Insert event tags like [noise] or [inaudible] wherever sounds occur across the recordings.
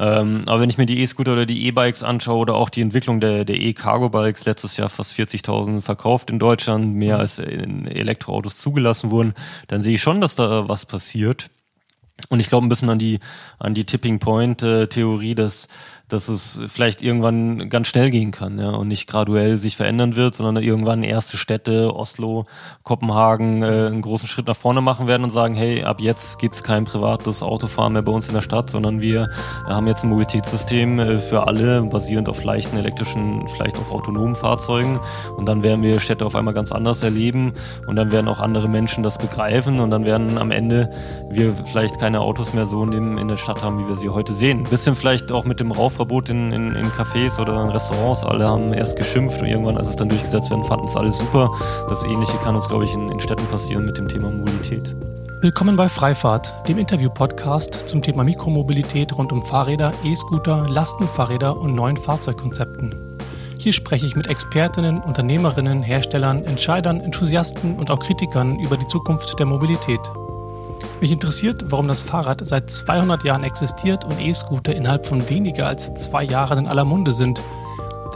Ähm, aber wenn ich mir die E-Scooter oder die E-Bikes anschaue oder auch die Entwicklung der, der E-Cargo-Bikes, letztes Jahr fast 40.000 verkauft in Deutschland, mehr als in Elektroautos zugelassen wurden, dann sehe ich schon, dass da was passiert. Und ich glaube ein bisschen an die, an die Tipping Point äh, dass dass es vielleicht irgendwann ganz schnell gehen kann ja, und nicht graduell sich verändern wird, sondern irgendwann erste Städte, Oslo, Kopenhagen, äh, einen großen Schritt nach vorne machen werden und sagen, hey, ab jetzt gibt's kein privates Autofahren mehr bei uns in der Stadt, sondern wir haben jetzt ein Mobilitätssystem äh, für alle, basierend auf leichten elektrischen, vielleicht auch autonomen Fahrzeugen. Und dann werden wir Städte auf einmal ganz anders erleben und dann werden auch andere Menschen das begreifen und dann werden am Ende wir vielleicht keine Autos mehr so in, in der Stadt haben, wie wir sie heute sehen. Ein bisschen vielleicht auch mit dem Rauchverbot in, in, in Cafés oder in Restaurants. Alle haben erst geschimpft und irgendwann, als es dann durchgesetzt werden, fanden es alle super. Das Ähnliche kann uns, glaube ich, in, in Städten passieren mit dem Thema Mobilität. Willkommen bei Freifahrt, dem Interview-Podcast zum Thema Mikromobilität rund um Fahrräder, E-Scooter, Lastenfahrräder und neuen Fahrzeugkonzepten. Hier spreche ich mit Expertinnen, Unternehmerinnen, Herstellern, Entscheidern, Enthusiasten und auch Kritikern über die Zukunft der Mobilität. Mich interessiert, warum das Fahrrad seit 200 Jahren existiert und E-Scooter innerhalb von weniger als zwei Jahren in aller Munde sind.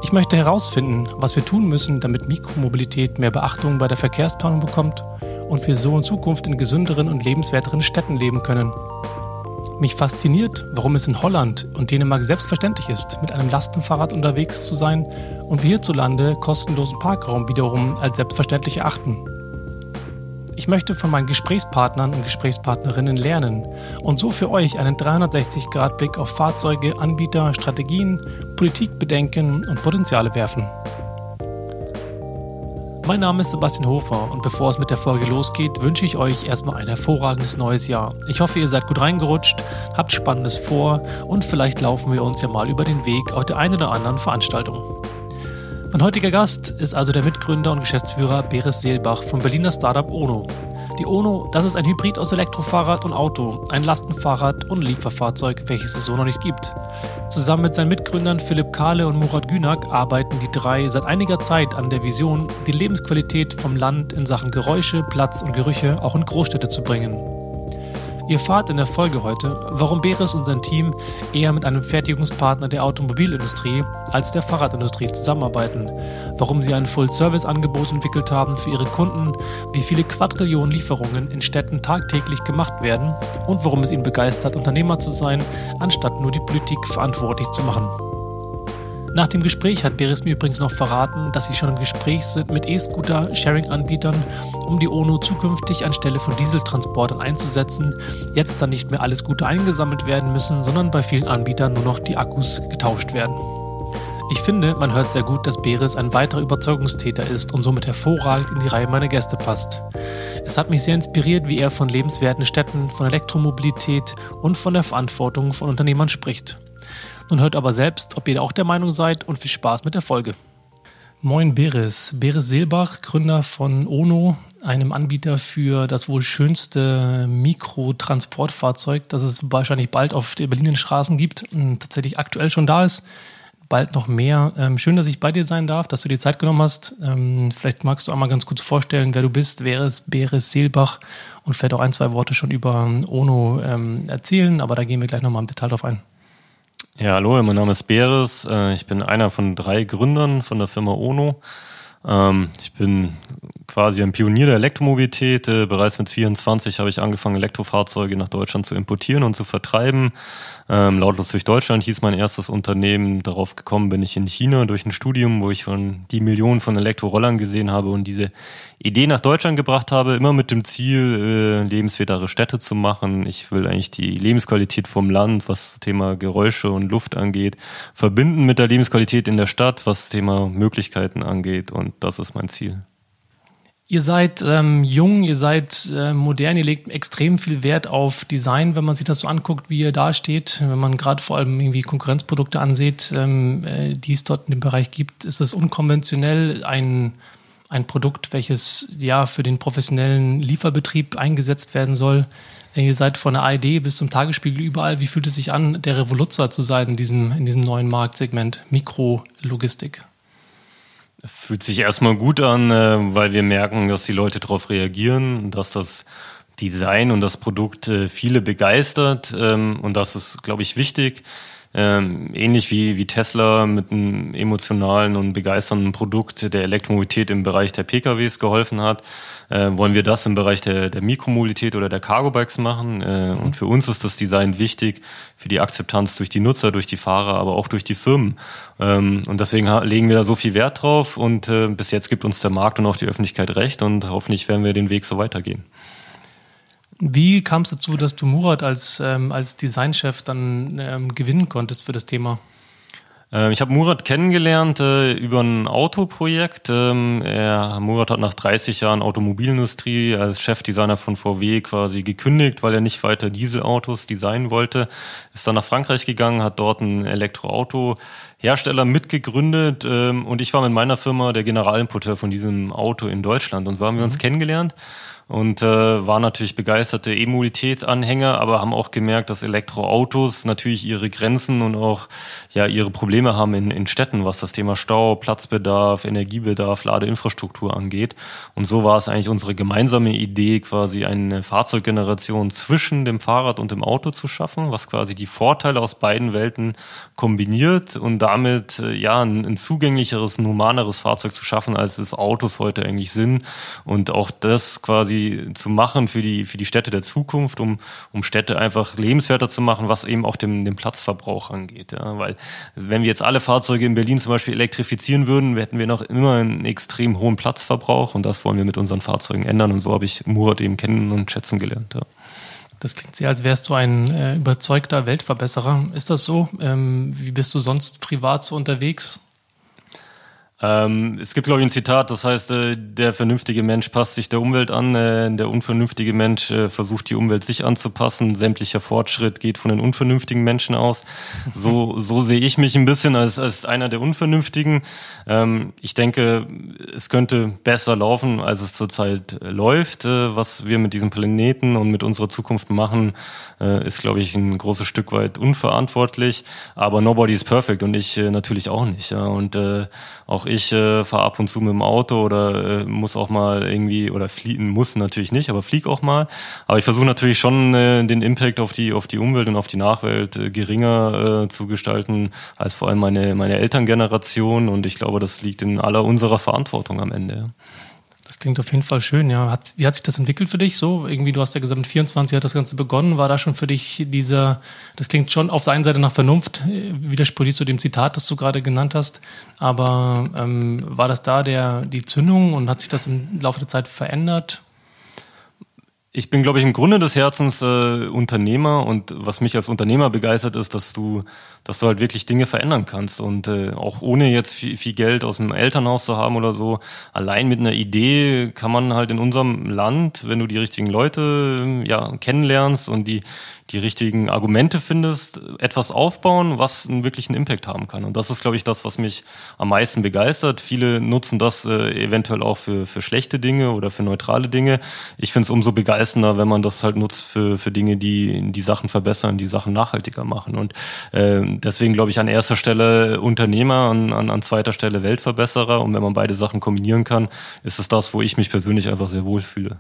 Ich möchte herausfinden, was wir tun müssen, damit Mikromobilität mehr Beachtung bei der Verkehrsplanung bekommt und wir so in Zukunft in gesünderen und lebenswerteren Städten leben können. Mich fasziniert, warum es in Holland und Dänemark selbstverständlich ist, mit einem Lastenfahrrad unterwegs zu sein und wir hierzulande kostenlosen Parkraum wiederum als selbstverständlich erachten. Ich möchte von meinen Gesprächspartnern und Gesprächspartnerinnen lernen und so für euch einen 360-Grad-Blick auf Fahrzeuge, Anbieter, Strategien, Politikbedenken und Potenziale werfen. Mein Name ist Sebastian Hofer und bevor es mit der Folge losgeht, wünsche ich euch erstmal ein hervorragendes neues Jahr. Ich hoffe, ihr seid gut reingerutscht, habt Spannendes vor und vielleicht laufen wir uns ja mal über den Weg auf der einen oder anderen Veranstaltung. Mein heutiger Gast ist also der Mitgründer und Geschäftsführer Beres Seelbach vom Berliner Startup Ono. Die Ono, das ist ein Hybrid aus Elektrofahrrad und Auto, ein Lastenfahrrad und Lieferfahrzeug, welches es so noch nicht gibt. Zusammen mit seinen Mitgründern Philipp Kahle und Murat Günak arbeiten die drei seit einiger Zeit an der Vision, die Lebensqualität vom Land in Sachen Geräusche, Platz und Gerüche auch in Großstädte zu bringen. Ihr erfahrt in der Folge heute, warum Beres und sein Team eher mit einem Fertigungspartner der Automobilindustrie als der Fahrradindustrie zusammenarbeiten, warum sie ein Full-Service-Angebot entwickelt haben für ihre Kunden, wie viele Quadrillionen Lieferungen in Städten tagtäglich gemacht werden und warum es ihnen begeistert, Unternehmer zu sein, anstatt nur die Politik verantwortlich zu machen. Nach dem Gespräch hat Beres mir übrigens noch verraten, dass sie schon im Gespräch sind mit E-Scooter-Sharing-Anbietern, um die ONO zukünftig anstelle von Dieseltransportern einzusetzen, jetzt dann nicht mehr alles Gute eingesammelt werden müssen, sondern bei vielen Anbietern nur noch die Akkus getauscht werden. Ich finde, man hört sehr gut, dass Beres ein weiterer Überzeugungstäter ist und somit hervorragend in die Reihe meiner Gäste passt. Es hat mich sehr inspiriert, wie er von lebenswerten Städten, von Elektromobilität und von der Verantwortung von Unternehmern spricht. Nun hört aber selbst, ob ihr auch der Meinung seid und viel Spaß mit der Folge. Moin Beres. Beres Seelbach, Gründer von Ono, einem Anbieter für das wohl schönste Mikrotransportfahrzeug, das es wahrscheinlich bald auf den Berliner Straßen gibt, und tatsächlich aktuell schon da ist. Bald noch mehr. Ähm, schön, dass ich bei dir sein darf, dass du dir Zeit genommen hast. Ähm, vielleicht magst du einmal ganz kurz vorstellen, wer du bist, wer ist Beres Seelbach und vielleicht auch ein, zwei Worte schon über Ono ähm, erzählen, aber da gehen wir gleich nochmal im Detail drauf ein. Ja, hallo, mein Name ist Beres. Äh, ich bin einer von drei Gründern von der Firma Ono. Ähm, ich bin quasi ein Pionier der Elektromobilität. Äh, bereits mit 24 habe ich angefangen, Elektrofahrzeuge nach Deutschland zu importieren und zu vertreiben. Ähm, lautlos durch Deutschland hieß mein erstes Unternehmen. Darauf gekommen bin ich in China durch ein Studium, wo ich schon die Millionen von Elektrorollern gesehen habe und diese Idee nach Deutschland gebracht habe, immer mit dem Ziel, äh, lebenswertere Städte zu machen. Ich will eigentlich die Lebensqualität vom Land, was Thema Geräusche und Luft angeht, verbinden mit der Lebensqualität in der Stadt, was Thema Möglichkeiten angeht. Und das ist mein Ziel. Ihr seid ähm, jung, ihr seid äh, modern, ihr legt extrem viel Wert auf Design, wenn man sich das so anguckt, wie ihr da steht. Wenn man gerade vor allem irgendwie Konkurrenzprodukte ansieht, ähm, äh, die es dort in dem Bereich gibt, ist es unkonventionell ein, ein Produkt, welches ja für den professionellen Lieferbetrieb eingesetzt werden soll. Ihr seid von der ARD bis zum Tagesspiegel überall. Wie fühlt es sich an, der Revoluzzer zu sein in diesem, in diesem neuen Marktsegment Mikrologistik? Fühlt sich erstmal gut an, äh, weil wir merken, dass die Leute darauf reagieren, dass das Design und das Produkt äh, viele begeistert ähm, und das ist, glaube ich, wichtig. Ähm, ähnlich wie, wie Tesla mit einem emotionalen und begeisternden Produkt der Elektromobilität im Bereich der PKWs geholfen hat, äh, wollen wir das im Bereich der, der Mikromobilität oder der Cargo-Bikes machen. Äh, mhm. Und für uns ist das Design wichtig für die Akzeptanz durch die Nutzer, durch die Fahrer, aber auch durch die Firmen. Ähm, und deswegen legen wir da so viel Wert drauf und äh, bis jetzt gibt uns der Markt und auch die Öffentlichkeit recht und hoffentlich werden wir den Weg so weitergehen. Wie kam es dazu, dass du Murat als, ähm, als Designchef dann ähm, gewinnen konntest für das Thema? Ähm, ich habe Murat kennengelernt äh, über ein Autoprojekt. Ähm, er, Murat hat nach 30 Jahren Automobilindustrie als Chefdesigner von VW quasi gekündigt, weil er nicht weiter Dieselautos designen wollte. Ist dann nach Frankreich gegangen, hat dort ein Elektroauto-Hersteller mitgegründet ähm, und ich war mit meiner Firma der Generalimporteur von diesem Auto in Deutschland und so haben wir uns mhm. kennengelernt und äh, waren natürlich begeisterte E-Mobilitätsanhänger, aber haben auch gemerkt, dass Elektroautos natürlich ihre Grenzen und auch ja ihre Probleme haben in, in Städten, was das Thema Stau, Platzbedarf, Energiebedarf, Ladeinfrastruktur angeht. Und so war es eigentlich unsere gemeinsame Idee, quasi eine Fahrzeuggeneration zwischen dem Fahrrad und dem Auto zu schaffen, was quasi die Vorteile aus beiden Welten kombiniert und damit äh, ja ein, ein zugänglicheres, humaneres Fahrzeug zu schaffen, als es Autos heute eigentlich sind. Und auch das quasi quasi zu machen für die, für die Städte der Zukunft, um, um Städte einfach lebenswerter zu machen, was eben auch dem, dem Platzverbrauch angeht. Ja. Weil wenn wir jetzt alle Fahrzeuge in Berlin zum Beispiel elektrifizieren würden, hätten wir noch immer einen extrem hohen Platzverbrauch und das wollen wir mit unseren Fahrzeugen ändern und so habe ich Murat eben kennen und schätzen gelernt. Ja. Das klingt sehr, als wärst du ein äh, überzeugter Weltverbesserer. Ist das so? Ähm, wie bist du sonst privat so unterwegs? Ähm, es gibt, glaube ich, ein Zitat, das heißt, äh, der vernünftige Mensch passt sich der Umwelt an, äh, der unvernünftige Mensch äh, versucht, die Umwelt sich anzupassen. Sämtlicher Fortschritt geht von den unvernünftigen Menschen aus. So, so sehe ich mich ein bisschen als, als einer der Unvernünftigen. Ähm, ich denke, es könnte besser laufen, als es zurzeit äh, läuft. Äh, was wir mit diesem Planeten und mit unserer Zukunft machen, äh, ist, glaube ich, ein großes Stück weit unverantwortlich. Aber nobody is perfect und ich natürlich auch nicht. Ja. Und auch ich äh, fahre ab und zu mit dem Auto oder äh, muss auch mal irgendwie oder fliegen muss natürlich nicht, aber flieg auch mal. Aber ich versuche natürlich schon äh, den Impact auf die auf die Umwelt und auf die Nachwelt äh, geringer äh, zu gestalten als vor allem meine meine Elterngeneration und ich glaube, das liegt in aller unserer Verantwortung am Ende. Klingt auf jeden Fall schön, ja. Hat, wie hat sich das entwickelt für dich so? Irgendwie, du hast ja gesagt, mit 24 hat das Ganze begonnen. War da schon für dich dieser, das klingt schon auf der einen Seite nach Vernunft, äh, widerspricht zu dem Zitat, das du gerade genannt hast. Aber ähm, war das da der, die Zündung und hat sich das im Laufe der Zeit verändert? Ich bin, glaube ich, im Grunde des Herzens äh, Unternehmer und was mich als Unternehmer begeistert ist, dass du, dass du halt wirklich Dinge verändern kannst und äh, auch ohne jetzt viel, viel Geld aus dem Elternhaus zu haben oder so, allein mit einer Idee kann man halt in unserem Land, wenn du die richtigen Leute ja kennenlernst und die die richtigen Argumente findest, etwas aufbauen, was einen wirklichen Impact haben kann. Und das ist, glaube ich, das, was mich am meisten begeistert. Viele nutzen das äh, eventuell auch für, für schlechte Dinge oder für neutrale Dinge. Ich finde es umso begeisternder, wenn man das halt nutzt für, für Dinge, die die Sachen verbessern, die Sachen nachhaltiger machen. Und äh, deswegen glaube ich an erster Stelle Unternehmer, an, an, an zweiter Stelle Weltverbesserer. Und wenn man beide Sachen kombinieren kann, ist es das, wo ich mich persönlich einfach sehr wohl fühle.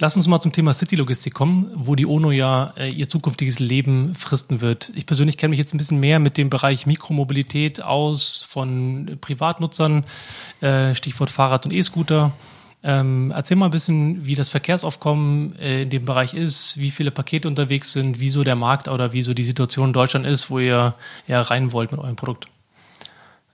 Lass uns mal zum Thema City-Logistik kommen, wo die ONO ja äh, ihr zukünftiges Leben fristen wird. Ich persönlich kenne mich jetzt ein bisschen mehr mit dem Bereich Mikromobilität aus von Privatnutzern, äh, Stichwort Fahrrad und E-Scooter. Ähm, erzähl mal ein bisschen, wie das Verkehrsaufkommen äh, in dem Bereich ist, wie viele Pakete unterwegs sind, wieso der Markt oder wieso die Situation in Deutschland ist, wo ihr ja rein wollt mit eurem Produkt.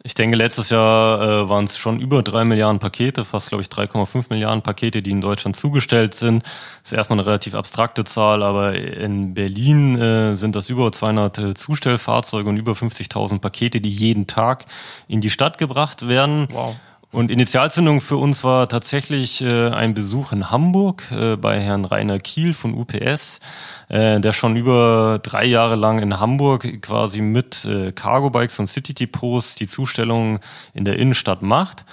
Ich denke, letztes Jahr äh, waren es schon über drei Milliarden Pakete, fast glaube ich 3,5 Milliarden Pakete, die in Deutschland zugestellt sind. Das ist erstmal eine relativ abstrakte Zahl, aber in Berlin äh, sind das über 200 äh, Zustellfahrzeuge und über 50.000 Pakete, die jeden Tag in die Stadt gebracht werden. Wow. Und Initialzündung für uns war tatsächlich äh, ein Besuch in Hamburg äh, bei Herrn Rainer Kiel von UPS, äh, der schon über drei Jahre lang in Hamburg quasi mit äh, Cargo Bikes und City Depots die Zustellung in der Innenstadt macht.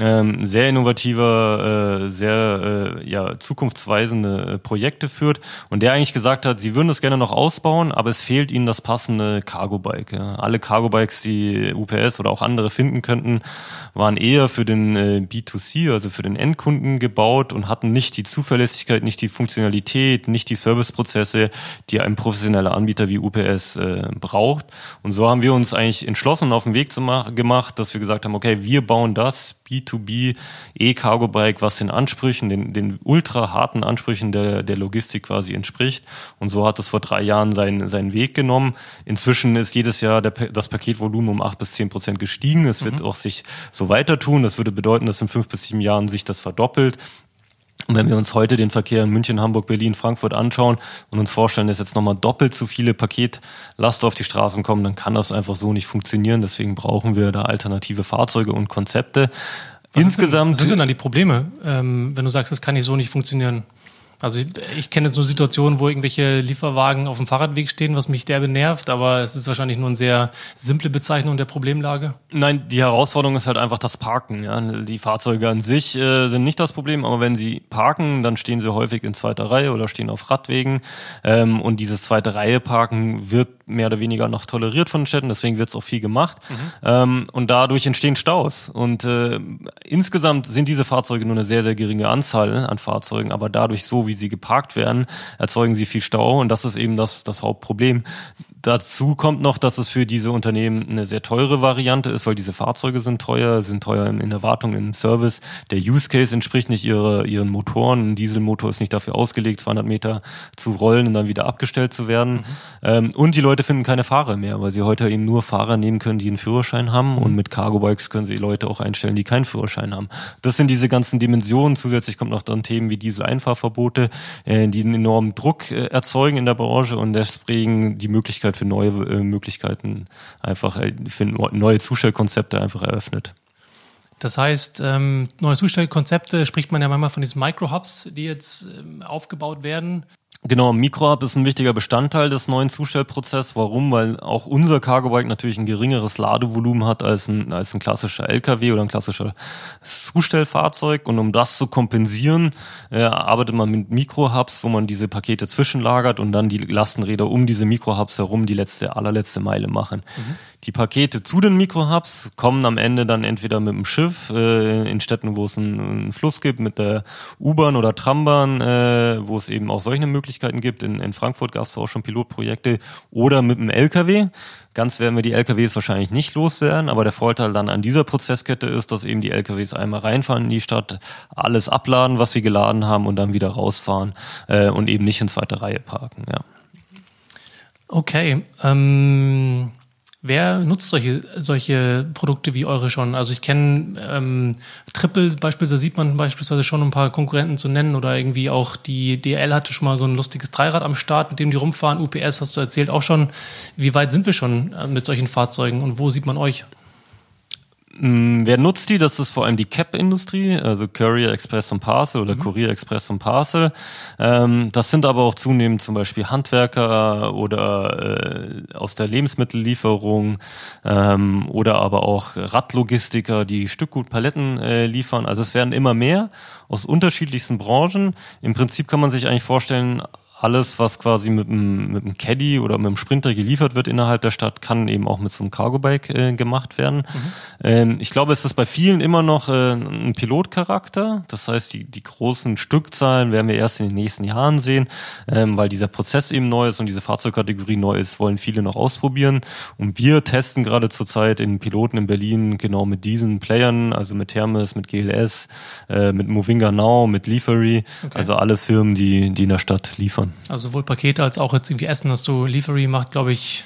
Ähm, sehr innovativer, äh, sehr äh, ja, zukunftsweisende Projekte führt und der eigentlich gesagt hat, sie würden das gerne noch ausbauen, aber es fehlt ihnen das passende Cargo-Bike. Ja. Alle Cargo-Bikes, die UPS oder auch andere finden könnten, waren eher für den äh, B2C, also für den Endkunden gebaut und hatten nicht die Zuverlässigkeit, nicht die Funktionalität, nicht die Serviceprozesse, die ein professioneller Anbieter wie UPS äh, braucht. Und so haben wir uns eigentlich entschlossen auf den Weg zu gemacht, dass wir gesagt haben, okay, wir bauen das B2B E-Cargo-Bike, was den Ansprüchen, den, den ultra harten Ansprüchen der, der Logistik quasi entspricht. Und so hat es vor drei Jahren seinen, seinen Weg genommen. Inzwischen ist jedes Jahr der, das Paketvolumen um acht bis zehn Prozent gestiegen. Es wird mhm. auch sich so weiter tun. Das würde bedeuten, dass in fünf bis sieben Jahren sich das verdoppelt. Und wenn wir uns heute den Verkehr in München, Hamburg, Berlin, Frankfurt anschauen und uns vorstellen, dass jetzt nochmal doppelt so viele Paketlaster auf die Straßen kommen, dann kann das einfach so nicht funktionieren. Deswegen brauchen wir da alternative Fahrzeuge und Konzepte. Was Insgesamt. Denn, was sind denn dann die Probleme, ähm, wenn du sagst, es kann nicht so nicht funktionieren? Also ich, ich kenne jetzt nur Situationen, wo irgendwelche Lieferwagen auf dem Fahrradweg stehen, was mich derbe nervt, aber es ist wahrscheinlich nur eine sehr simple Bezeichnung der Problemlage. Nein, die Herausforderung ist halt einfach das Parken. Ja. Die Fahrzeuge an sich äh, sind nicht das Problem, aber wenn sie parken, dann stehen sie häufig in zweiter Reihe oder stehen auf Radwegen. Ähm, und dieses zweite Reihe Parken wird mehr oder weniger noch toleriert von den Städten, deswegen wird es auch viel gemacht. Mhm. Ähm, und dadurch entstehen Staus. Und äh, insgesamt sind diese Fahrzeuge nur eine sehr, sehr geringe Anzahl an Fahrzeugen, aber dadurch so, wie sie geparkt werden, erzeugen sie viel Stau. Und das ist eben das, das Hauptproblem. Dazu kommt noch, dass es für diese Unternehmen eine sehr teure Variante ist, weil diese Fahrzeuge sind teuer, sind teuer in der Wartung, im Service. Der Use Case entspricht nicht ihre, ihren Motoren. Ein Dieselmotor ist nicht dafür ausgelegt, 200 Meter zu rollen und dann wieder abgestellt zu werden. Mhm. Ähm, und die Leute finden keine Fahrer mehr, weil sie heute eben nur Fahrer nehmen können, die einen Führerschein haben. Mhm. Und mit Cargo Bikes können sie Leute auch einstellen, die keinen Führerschein haben. Das sind diese ganzen Dimensionen. Zusätzlich kommt noch dann Themen wie Diesel-Einfahrverbote, äh, die einen enormen Druck äh, erzeugen in der Branche und deswegen die Möglichkeit Möglichkeit für neue äh, Möglichkeiten einfach äh, für neue Zustellkonzepte einfach eröffnet. Das heißt, ähm, neue Zustellkonzepte spricht man ja manchmal von diesen Micro-Hubs, die jetzt ähm, aufgebaut werden. Genau, Mikrohub ist ein wichtiger Bestandteil des neuen Zustellprozesses. Warum? Weil auch unser Cargo Bike natürlich ein geringeres Ladevolumen hat als ein, als ein klassischer LKW oder ein klassischer Zustellfahrzeug. Und um das zu kompensieren, äh, arbeitet man mit Mikrohubs, wo man diese Pakete zwischenlagert und dann die Lastenräder um diese Mikrohubs herum die letzte, allerletzte Meile machen. Mhm. Die Pakete zu den Mikrohubs kommen am Ende dann entweder mit dem Schiff äh, in Städten, wo es einen, einen Fluss gibt, mit der U-Bahn oder Trambahn, äh, wo es eben auch solche Möglichkeiten gibt. In, in Frankfurt gab es auch schon Pilotprojekte oder mit dem LKW. Ganz werden wir die LKWs wahrscheinlich nicht loswerden, aber der Vorteil dann an dieser Prozesskette ist, dass eben die LKWs einmal reinfahren in die Stadt, alles abladen, was sie geladen haben und dann wieder rausfahren äh, und eben nicht in zweiter Reihe parken. Ja. Okay. Ähm Wer nutzt solche, solche Produkte wie eure schon? Also ich kenne ähm, Triple beispielsweise, sieht man beispielsweise schon ein paar Konkurrenten zu nennen oder irgendwie auch die DL hatte schon mal so ein lustiges Dreirad am Start, mit dem die rumfahren. UPS hast du erzählt auch schon. Wie weit sind wir schon äh, mit solchen Fahrzeugen und wo sieht man euch? Mm, wer nutzt die? Das ist vor allem die CAP-Industrie, also Courier Express und Parcel oder mhm. Courier Express und Parcel. Ähm, das sind aber auch zunehmend zum Beispiel Handwerker oder äh, aus der Lebensmittellieferung ähm, oder aber auch Radlogistiker, die Stückgutpaletten äh, liefern. Also es werden immer mehr aus unterschiedlichsten Branchen. Im Prinzip kann man sich eigentlich vorstellen, alles, was quasi mit einem, mit einem Caddy oder mit einem Sprinter geliefert wird innerhalb der Stadt, kann eben auch mit so einem Cargo-Bike äh, gemacht werden. Mhm. Ähm, ich glaube, es ist bei vielen immer noch äh, ein Pilotcharakter. Das heißt, die, die großen Stückzahlen werden wir erst in den nächsten Jahren sehen, ähm, weil dieser Prozess eben neu ist und diese Fahrzeugkategorie neu ist, wollen viele noch ausprobieren. Und wir testen gerade zurzeit in Piloten in Berlin genau mit diesen Playern, also mit Hermes, mit GLS, äh, mit Movinga Now, mit Liefery, okay. also alle Firmen, die, die in der Stadt liefern liefern. Also sowohl Pakete als auch jetzt irgendwie Essen, hast du Liefery macht, glaube ich.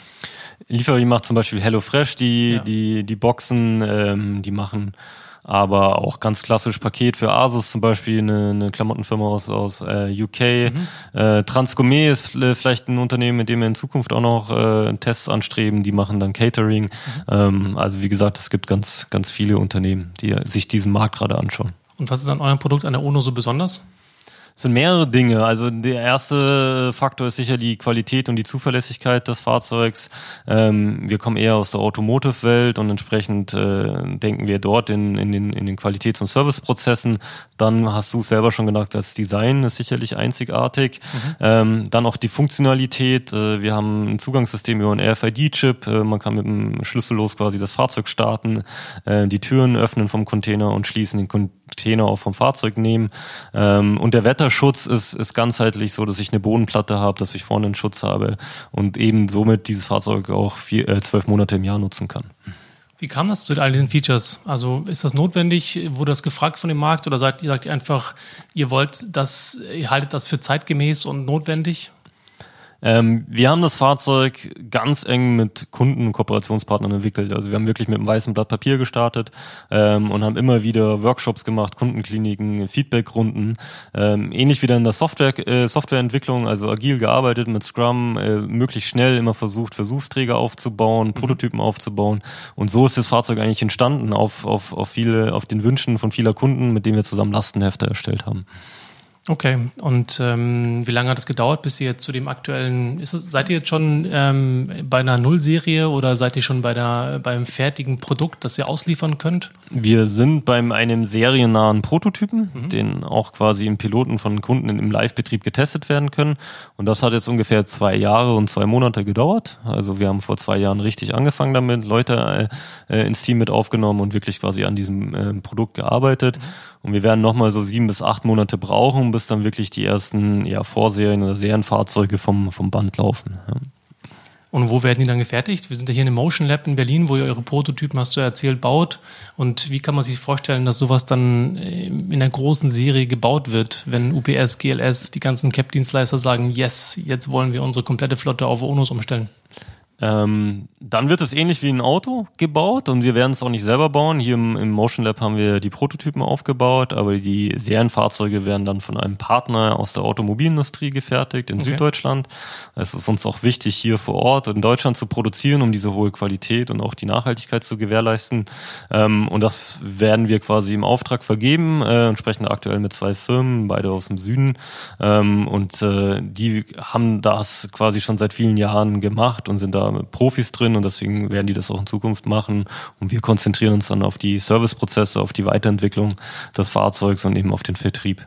Liefery macht zum Beispiel HelloFresh, die, ja. die, die Boxen, ähm, die machen aber auch ganz klassisch Paket für Asus zum Beispiel, eine, eine Klamottenfirma aus, aus äh, UK. Mhm. Äh, Transgourmet ist vielleicht ein Unternehmen, mit dem wir in Zukunft auch noch äh, Tests anstreben, die machen dann Catering. Mhm. Ähm, also wie gesagt, es gibt ganz, ganz viele Unternehmen, die sich diesen Markt gerade anschauen. Und was ist an eurem Produkt an der UNO so besonders? Es sind mehrere Dinge. Also der erste Faktor ist sicher die Qualität und die Zuverlässigkeit des Fahrzeugs. Ähm, wir kommen eher aus der Automotive-Welt und entsprechend äh, denken wir dort in, in, den, in den Qualitäts- und Serviceprozessen. Dann hast du es selber schon gesagt, das Design ist sicherlich einzigartig. Mhm. Ähm, dann auch die Funktionalität. Äh, wir haben ein Zugangssystem über einen RFID-Chip. Äh, man kann mit dem Schlüssellos quasi das Fahrzeug starten, äh, die Türen öffnen vom Container und schließen den Container auch vom Fahrzeug nehmen. Ähm, und der Wetter Schutz ist, ist ganzheitlich so, dass ich eine Bodenplatte habe, dass ich vorne einen Schutz habe und eben somit dieses Fahrzeug auch vier, äh, zwölf Monate im Jahr nutzen kann. Wie kam das zu all diesen Features? Also ist das notwendig? Wurde das gefragt von dem Markt oder sagt, sagt ihr einfach, ihr wollt das, ihr haltet das für zeitgemäß und notwendig? Ähm, wir haben das Fahrzeug ganz eng mit Kunden und Kooperationspartnern entwickelt. Also wir haben wirklich mit einem weißen Blatt Papier gestartet ähm, und haben immer wieder Workshops gemacht, Kundenkliniken, Feedbackrunden. Ähm, ähnlich wie dann in der Software, äh, Softwareentwicklung, also agil gearbeitet mit Scrum, äh, möglichst schnell immer versucht, Versuchsträger aufzubauen, mhm. Prototypen aufzubauen. Und so ist das Fahrzeug eigentlich entstanden auf, auf, auf viele, auf den Wünschen von vieler Kunden, mit denen wir zusammen Lastenhefte erstellt haben. Okay, und ähm, wie lange hat es gedauert, bis ihr jetzt zu dem aktuellen, ist, seid ihr jetzt schon ähm, bei einer Nullserie oder seid ihr schon bei der, beim fertigen Produkt, das ihr ausliefern könnt? Wir sind beim einem seriennahen Prototypen, mhm. den auch quasi im Piloten von Kunden im Live-Betrieb getestet werden können. Und das hat jetzt ungefähr zwei Jahre und zwei Monate gedauert. Also wir haben vor zwei Jahren richtig angefangen damit, Leute äh, ins Team mit aufgenommen und wirklich quasi an diesem äh, Produkt gearbeitet. Mhm. Und wir werden nochmal so sieben bis acht Monate brauchen, bis dann wirklich die ersten ja, Vorserien oder Serienfahrzeuge vom, vom Band laufen. Ja. Und wo werden die dann gefertigt? Wir sind ja hier in einem Motion Lab in Berlin, wo ihr eure Prototypen, hast du erzählt, baut. Und wie kann man sich vorstellen, dass sowas dann äh, in der großen Serie gebaut wird, wenn UPS, GLS, die ganzen Cap-Dienstleister sagen, yes, jetzt wollen wir unsere komplette Flotte auf ONUS umstellen? Ähm, dann wird es ähnlich wie ein Auto gebaut und wir werden es auch nicht selber bauen. Hier im, im, Motion Lab haben wir die Prototypen aufgebaut, aber die Serienfahrzeuge werden dann von einem Partner aus der Automobilindustrie gefertigt in okay. Süddeutschland. Es ist uns auch wichtig, hier vor Ort in Deutschland zu produzieren, um diese hohe Qualität und auch die Nachhaltigkeit zu gewährleisten. Ähm, und das werden wir quasi im Auftrag vergeben, äh, entsprechend aktuell mit zwei Firmen, beide aus dem Süden. Ähm, und äh, die haben das quasi schon seit vielen Jahren gemacht und sind da Profis drin und deswegen werden die das auch in Zukunft machen. Und wir konzentrieren uns dann auf die Serviceprozesse, auf die Weiterentwicklung des Fahrzeugs und eben auf den Vertrieb.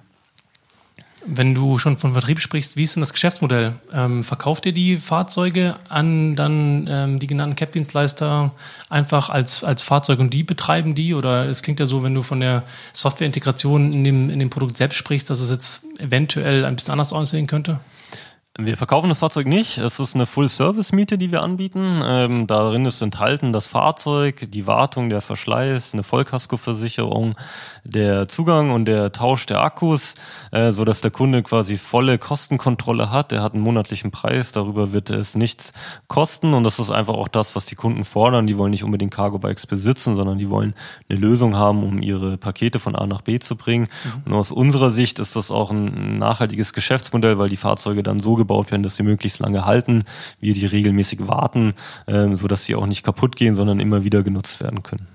Wenn du schon von Vertrieb sprichst, wie ist denn das Geschäftsmodell? Ähm, verkauft ihr die Fahrzeuge an dann ähm, die genannten Cap-Dienstleister einfach als, als Fahrzeug und die betreiben die? Oder es klingt ja so, wenn du von der Softwareintegration in dem, in dem Produkt selbst sprichst, dass es jetzt eventuell ein bisschen anders aussehen könnte? Wir verkaufen das Fahrzeug nicht. Es ist eine Full-Service-Miete, die wir anbieten. Ähm, darin ist enthalten das Fahrzeug, die Wartung, der Verschleiß, eine Vollkaskoversicherung, der Zugang und der Tausch der Akkus, äh, so dass der Kunde quasi volle Kostenkontrolle hat. Er hat einen monatlichen Preis, darüber wird es nicht kosten. Und das ist einfach auch das, was die Kunden fordern. Die wollen nicht unbedingt Cargo Bikes besitzen, sondern die wollen eine Lösung haben, um ihre Pakete von A nach B zu bringen. Mhm. Und aus unserer Sicht ist das auch ein nachhaltiges Geschäftsmodell, weil die Fahrzeuge dann so gebaut werden, dass sie möglichst lange halten, wir die regelmäßig warten, ähm, so dass sie auch nicht kaputt gehen, sondern immer wieder genutzt werden können.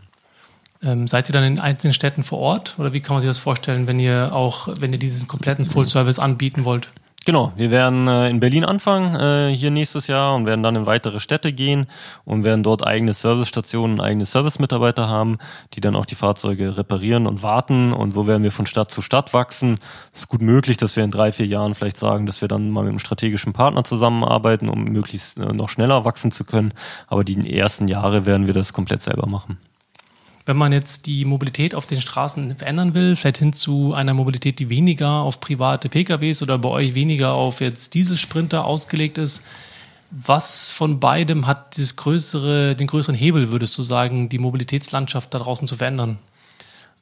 Ähm, seid ihr dann in einzelnen Städten vor Ort oder wie kann man sich das vorstellen, wenn ihr auch, wenn ihr diesen kompletten Full Service anbieten wollt? Genau, wir werden äh, in Berlin anfangen, äh, hier nächstes Jahr und werden dann in weitere Städte gehen und werden dort eigene Servicestationen, eigene Servicemitarbeiter haben, die dann auch die Fahrzeuge reparieren und warten und so werden wir von Stadt zu Stadt wachsen. Es ist gut möglich, dass wir in drei, vier Jahren vielleicht sagen, dass wir dann mal mit einem strategischen Partner zusammenarbeiten, um möglichst äh, noch schneller wachsen zu können. Aber die ersten Jahre werden wir das komplett selber machen. Wenn man jetzt die Mobilität auf den Straßen verändern will, vielleicht hin zu einer Mobilität, die weniger auf private PKWs oder bei euch weniger auf jetzt Dieselsprinter ausgelegt ist, was von beidem hat das größere, den größeren Hebel, würdest du sagen, die Mobilitätslandschaft da draußen zu verändern?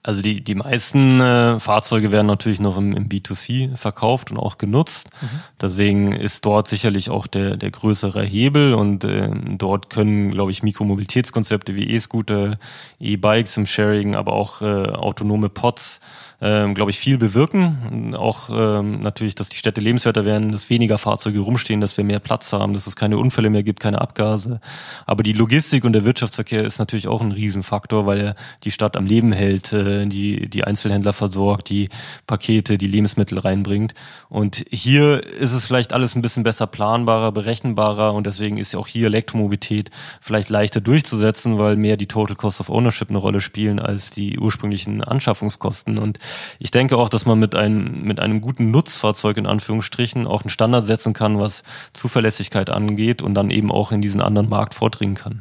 Also die, die meisten äh, Fahrzeuge werden natürlich noch im, im B2C verkauft und auch genutzt. Mhm. Deswegen ist dort sicherlich auch der, der größere Hebel und äh, dort können, glaube ich, Mikromobilitätskonzepte wie E-Scooter, E-Bikes im Sharing, aber auch äh, autonome Pods ähm, glaube ich, viel bewirken. Auch ähm, natürlich, dass die Städte lebenswerter werden, dass weniger Fahrzeuge rumstehen, dass wir mehr Platz haben, dass es keine Unfälle mehr gibt, keine Abgase. Aber die Logistik und der Wirtschaftsverkehr ist natürlich auch ein Riesenfaktor, weil er die Stadt am Leben hält, äh, die, die Einzelhändler versorgt, die Pakete, die Lebensmittel reinbringt. Und hier ist es vielleicht alles ein bisschen besser planbarer, berechenbarer und deswegen ist ja auch hier Elektromobilität vielleicht leichter durchzusetzen, weil mehr die Total Cost of Ownership eine Rolle spielen als die ursprünglichen Anschaffungskosten. Und ich denke auch, dass man mit einem, mit einem guten Nutzfahrzeug in Anführungsstrichen auch einen Standard setzen kann, was Zuverlässigkeit angeht und dann eben auch in diesen anderen Markt vordringen kann.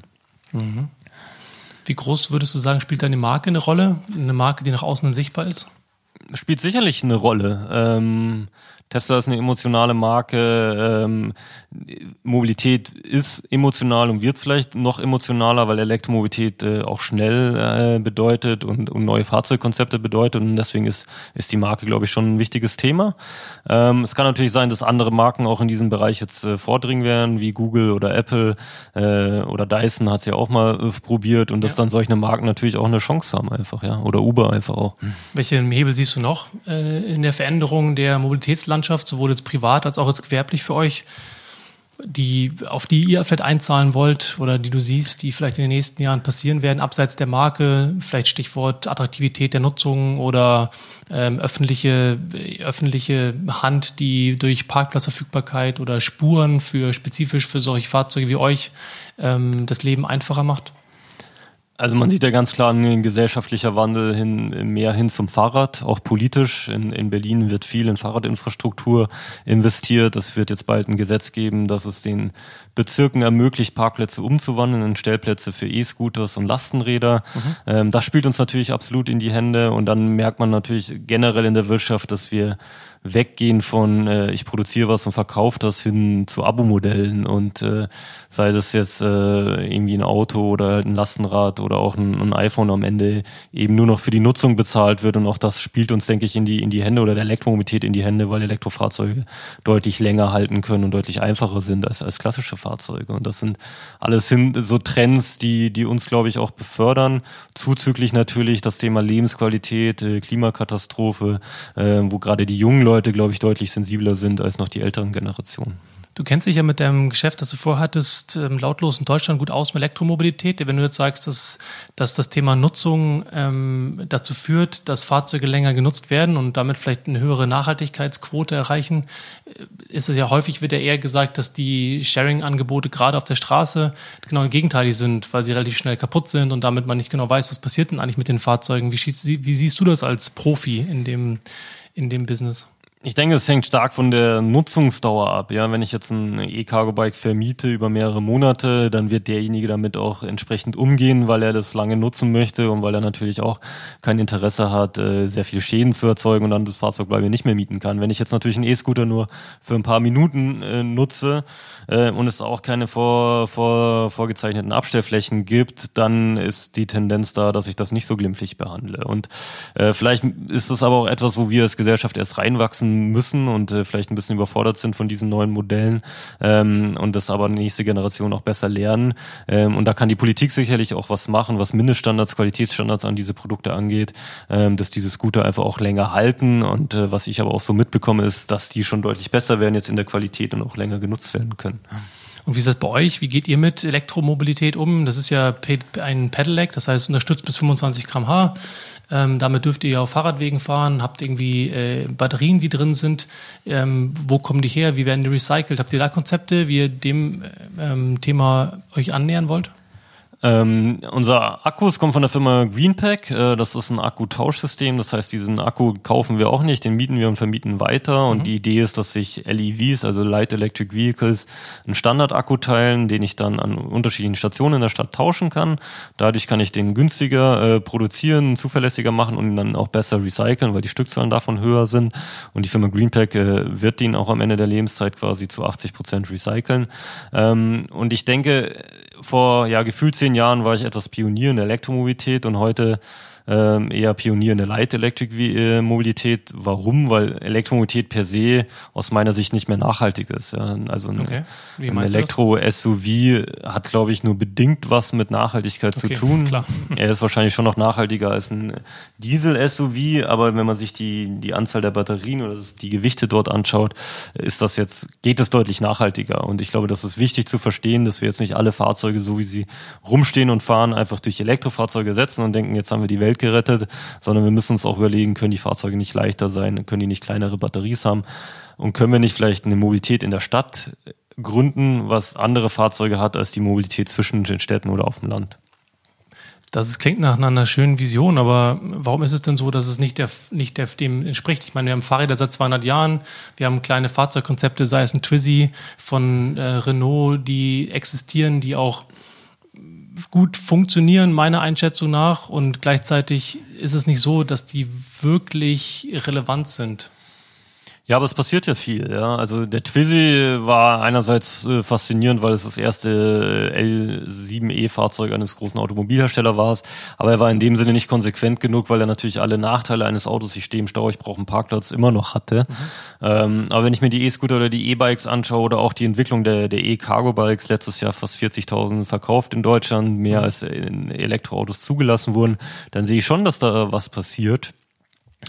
Mhm. Wie groß würdest du sagen, spielt deine Marke eine Rolle? Eine Marke, die nach außen sichtbar ist? Spielt sicherlich eine Rolle. Ähm, Tesla ist eine emotionale Marke. Ähm, Mobilität ist emotional und wird vielleicht noch emotionaler, weil Elektromobilität äh, auch schnell äh, bedeutet und, und, neue Fahrzeugkonzepte bedeutet. Und deswegen ist, ist die Marke, glaube ich, schon ein wichtiges Thema. Ähm, es kann natürlich sein, dass andere Marken auch in diesem Bereich jetzt äh, vordringen werden, wie Google oder Apple äh, oder Dyson hat es ja auch mal äh, probiert und dass dann solche Marken natürlich auch eine Chance haben einfach, ja. Oder Uber einfach auch. Welche Hebel siehst du noch äh, in der Veränderung der Mobilitätslandschaft, sowohl jetzt privat als auch jetzt gewerblich für euch? die, auf die ihr vielleicht einzahlen wollt oder die du siehst, die vielleicht in den nächsten Jahren passieren werden, abseits der Marke, vielleicht Stichwort Attraktivität der Nutzung oder ähm, öffentliche, öffentliche Hand, die durch Parkplatzverfügbarkeit oder Spuren für spezifisch für solche Fahrzeuge wie euch ähm, das Leben einfacher macht? Also man sieht ja ganz klar ein gesellschaftlicher Wandel hin, mehr hin zum Fahrrad, auch politisch. In, in Berlin wird viel in Fahrradinfrastruktur investiert. Es wird jetzt bald ein Gesetz geben, dass es den Bezirken ermöglicht, Parkplätze umzuwandeln in Stellplätze für E-Scooters und Lastenräder. Mhm. Ähm, das spielt uns natürlich absolut in die Hände und dann merkt man natürlich generell in der Wirtschaft, dass wir weggehen von äh, ich produziere was und verkaufe das hin zu Abo-Modellen und äh, sei das jetzt äh, irgendwie ein Auto oder ein Lastenrad oder auch ein, ein, iPhone am Ende eben nur noch für die Nutzung bezahlt wird und auch das spielt uns, denke ich, in die, in die Hände oder der Elektromobilität in die Hände, weil Elektrofahrzeuge deutlich länger halten können und deutlich einfacher sind als, als klassische Fahrzeuge und das sind alles sind so Trends, die, die uns, glaube ich, auch befördern. Zuzüglich natürlich das Thema Lebensqualität, äh, Klimakatastrophe, äh, wo gerade die jungen Leute, glaube ich, deutlich sensibler sind als noch die älteren Generationen. Du kennst dich ja mit deinem Geschäft, das du vorhattest, ähm, lautlos in Deutschland gut aus mit Elektromobilität. Wenn du jetzt sagst, dass, dass das Thema Nutzung ähm, dazu führt, dass Fahrzeuge länger genutzt werden und damit vielleicht eine höhere Nachhaltigkeitsquote erreichen, äh, ist es ja häufig, wird ja eher gesagt, dass die Sharing-Angebote gerade auf der Straße genau gegenteilig sind, weil sie relativ schnell kaputt sind und damit man nicht genau weiß, was passiert denn eigentlich mit den Fahrzeugen. Wie, wie siehst du das als Profi in dem, in dem Business? Ich denke, es hängt stark von der Nutzungsdauer ab. Ja, wenn ich jetzt ein E-Cargo-Bike vermiete über mehrere Monate, dann wird derjenige damit auch entsprechend umgehen, weil er das lange nutzen möchte und weil er natürlich auch kein Interesse hat, äh, sehr viel Schäden zu erzeugen und dann das Fahrzeug bei mir nicht mehr mieten kann. Wenn ich jetzt natürlich einen E-Scooter nur für ein paar Minuten äh, nutze äh, und es auch keine vor, vor, vorgezeichneten Abstellflächen gibt, dann ist die Tendenz da, dass ich das nicht so glimpflich behandle. Und vielleicht ist es aber auch etwas, wo wir als Gesellschaft erst reinwachsen müssen und äh, vielleicht ein bisschen überfordert sind von diesen neuen Modellen ähm, und das aber die nächste Generation auch besser lernen. Ähm, und da kann die Politik sicherlich auch was machen, was Mindeststandards, Qualitätsstandards an diese Produkte angeht, ähm, dass diese Scooter einfach auch länger halten. Und äh, was ich aber auch so mitbekomme, ist, dass die schon deutlich besser werden jetzt in der Qualität und auch länger genutzt werden können. Und wie ist das bei euch? Wie geht ihr mit Elektromobilität um? Das ist ja ein Pedelec, das heißt unterstützt bis 25 km/h. Ähm, damit dürft ihr ja auf Fahrradwegen fahren, habt irgendwie äh, Batterien, die drin sind. Ähm, wo kommen die her? Wie werden die recycelt? Habt ihr da Konzepte, wie ihr dem ähm, Thema euch annähern wollt? Ähm, unser Akkus kommen von der Firma Greenpack. Äh, das ist ein Akkutauschsystem. Das heißt, diesen Akku kaufen wir auch nicht, den mieten wir und vermieten weiter. Und mhm. die Idee ist, dass sich LEVs, also Light Electric Vehicles, einen Standardakku teilen, den ich dann an unterschiedlichen Stationen in der Stadt tauschen kann. Dadurch kann ich den günstiger äh, produzieren, zuverlässiger machen und ihn dann auch besser recyceln, weil die Stückzahlen davon höher sind. Und die Firma Greenpack äh, wird den auch am Ende der Lebenszeit quasi zu 80 Prozent recyceln. Ähm, und ich denke, vor ja gefühlt zehn Jahren war ich etwas Pionier in der Elektromobilität und heute ähm, eher Pionier in der Light Electric Mobilität. Warum? Weil Elektromobilität per se aus meiner Sicht nicht mehr nachhaltig ist. Ja. Also ein, okay. ein Elektro-SUV hat, glaube ich, nur bedingt was mit Nachhaltigkeit okay, zu tun. [laughs] Klar. Er ist wahrscheinlich schon noch nachhaltiger als ein Diesel-SUV, aber wenn man sich die, die Anzahl der Batterien oder die Gewichte dort anschaut, ist das jetzt, geht es deutlich nachhaltiger. Und ich glaube, das ist wichtig zu verstehen, dass wir jetzt nicht alle Fahrzeuge, so wie sie rumstehen und fahren, einfach durch Elektrofahrzeuge setzen und denken, jetzt haben wir die Welt Welt gerettet, sondern wir müssen uns auch überlegen, können die Fahrzeuge nicht leichter sein, können die nicht kleinere Batteries haben und können wir nicht vielleicht eine Mobilität in der Stadt gründen, was andere Fahrzeuge hat als die Mobilität zwischen den Städten oder auf dem Land. Das klingt nach einer schönen Vision, aber warum ist es denn so, dass es nicht, der, nicht der, dem entspricht? Ich meine, wir haben Fahrräder seit 200 Jahren, wir haben kleine Fahrzeugkonzepte, sei es ein Twizy von äh, Renault, die existieren, die auch gut funktionieren, meiner Einschätzung nach. Und gleichzeitig ist es nicht so, dass die wirklich relevant sind. Ja, aber es passiert ja viel, ja. Also der Twizy war einerseits äh, faszinierend, weil es das erste äh, L7E-Fahrzeug eines großen Automobilherstellers war, aber er war in dem Sinne nicht konsequent genug, weil er natürlich alle Nachteile eines Autos, ich stehe im Stau, ich brauche einen Parkplatz, immer noch hatte. Mhm. Ähm, aber wenn ich mir die E-Scooter oder die E-Bikes anschaue oder auch die Entwicklung der, der E-Cargo-Bikes, letztes Jahr fast 40.000 verkauft in Deutschland, mehr mhm. als in Elektroautos zugelassen wurden, dann sehe ich schon, dass da was passiert.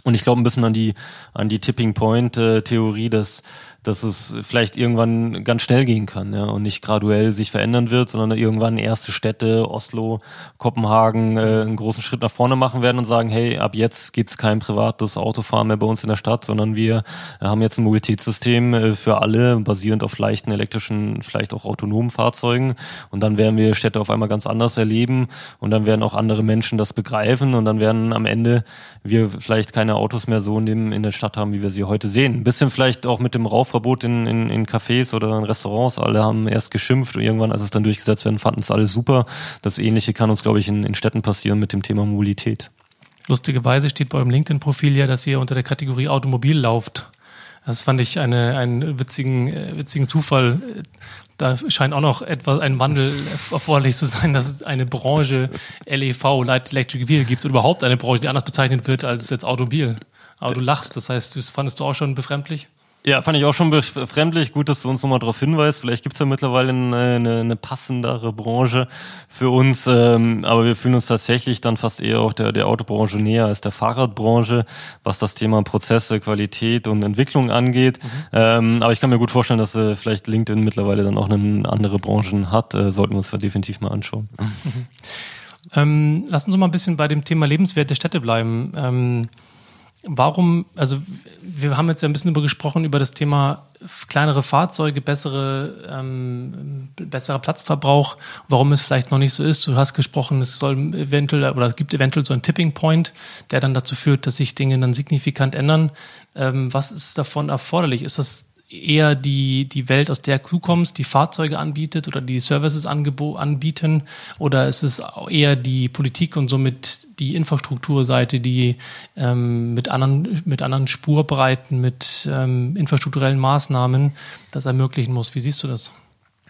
Und ich glaube ein bisschen an die, an die Tipping Point äh, Theorie, dass dass es vielleicht irgendwann ganz schnell gehen kann ja, und nicht graduell sich verändern wird, sondern irgendwann erste Städte, Oslo, Kopenhagen, äh, einen großen Schritt nach vorne machen werden und sagen, hey, ab jetzt gibt's kein privates Autofahren mehr bei uns in der Stadt, sondern wir haben jetzt ein Mobilitätssystem äh, für alle, basierend auf leichten elektrischen, vielleicht auch autonomen Fahrzeugen. Und dann werden wir Städte auf einmal ganz anders erleben und dann werden auch andere Menschen das begreifen und dann werden am Ende wir vielleicht keine Autos mehr so in, dem, in der Stadt haben, wie wir sie heute sehen. Ein bisschen vielleicht auch mit dem Rauchverbot in, in, in Cafés oder in Restaurants. Alle haben erst geschimpft und irgendwann, als es dann durchgesetzt werden, fanden es alle super. Das Ähnliche kann uns, glaube ich, in, in Städten passieren mit dem Thema Mobilität. Lustigerweise steht bei eurem LinkedIn-Profil ja, dass ihr unter der Kategorie Automobil lauft. Das fand ich eine, einen witzigen, äh, witzigen Zufall. Da scheint auch noch etwas ein Wandel erforderlich zu sein, dass es eine Branche LEV, Light Electric Vehicle gibt oder überhaupt eine Branche, die anders bezeichnet wird als jetzt Automobil. Aber du lachst, das heißt, das fandest du auch schon befremdlich? Ja, fand ich auch schon befremdlich. Gut, dass du uns nochmal darauf hinweist. Vielleicht gibt's ja mittlerweile eine, eine, eine passendere Branche für uns. Ähm, aber wir fühlen uns tatsächlich dann fast eher auch der, der Autobranche näher als der Fahrradbranche, was das Thema Prozesse, Qualität und Entwicklung angeht. Mhm. Ähm, aber ich kann mir gut vorstellen, dass äh, vielleicht LinkedIn mittlerweile dann auch eine andere Branchen hat. Äh, sollten wir uns da definitiv mal anschauen. Mhm. Ähm, lass uns mal ein bisschen bei dem Thema Lebenswert der Städte bleiben. Ähm Warum, also wir haben jetzt ja ein bisschen über gesprochen, über das Thema kleinere Fahrzeuge, bessere, ähm, besserer Platzverbrauch, warum es vielleicht noch nicht so ist. Du hast gesprochen, es soll eventuell oder es gibt eventuell so einen Tipping Point, der dann dazu führt, dass sich Dinge dann signifikant ändern. Ähm, was ist davon erforderlich? Ist das eher die, die Welt, aus der du kommst, die Fahrzeuge anbietet oder die Services anbieten? Oder ist es eher die Politik und somit die Infrastrukturseite, die ähm, mit, anderen, mit anderen Spurbreiten, mit ähm, infrastrukturellen Maßnahmen das ermöglichen muss? Wie siehst du das?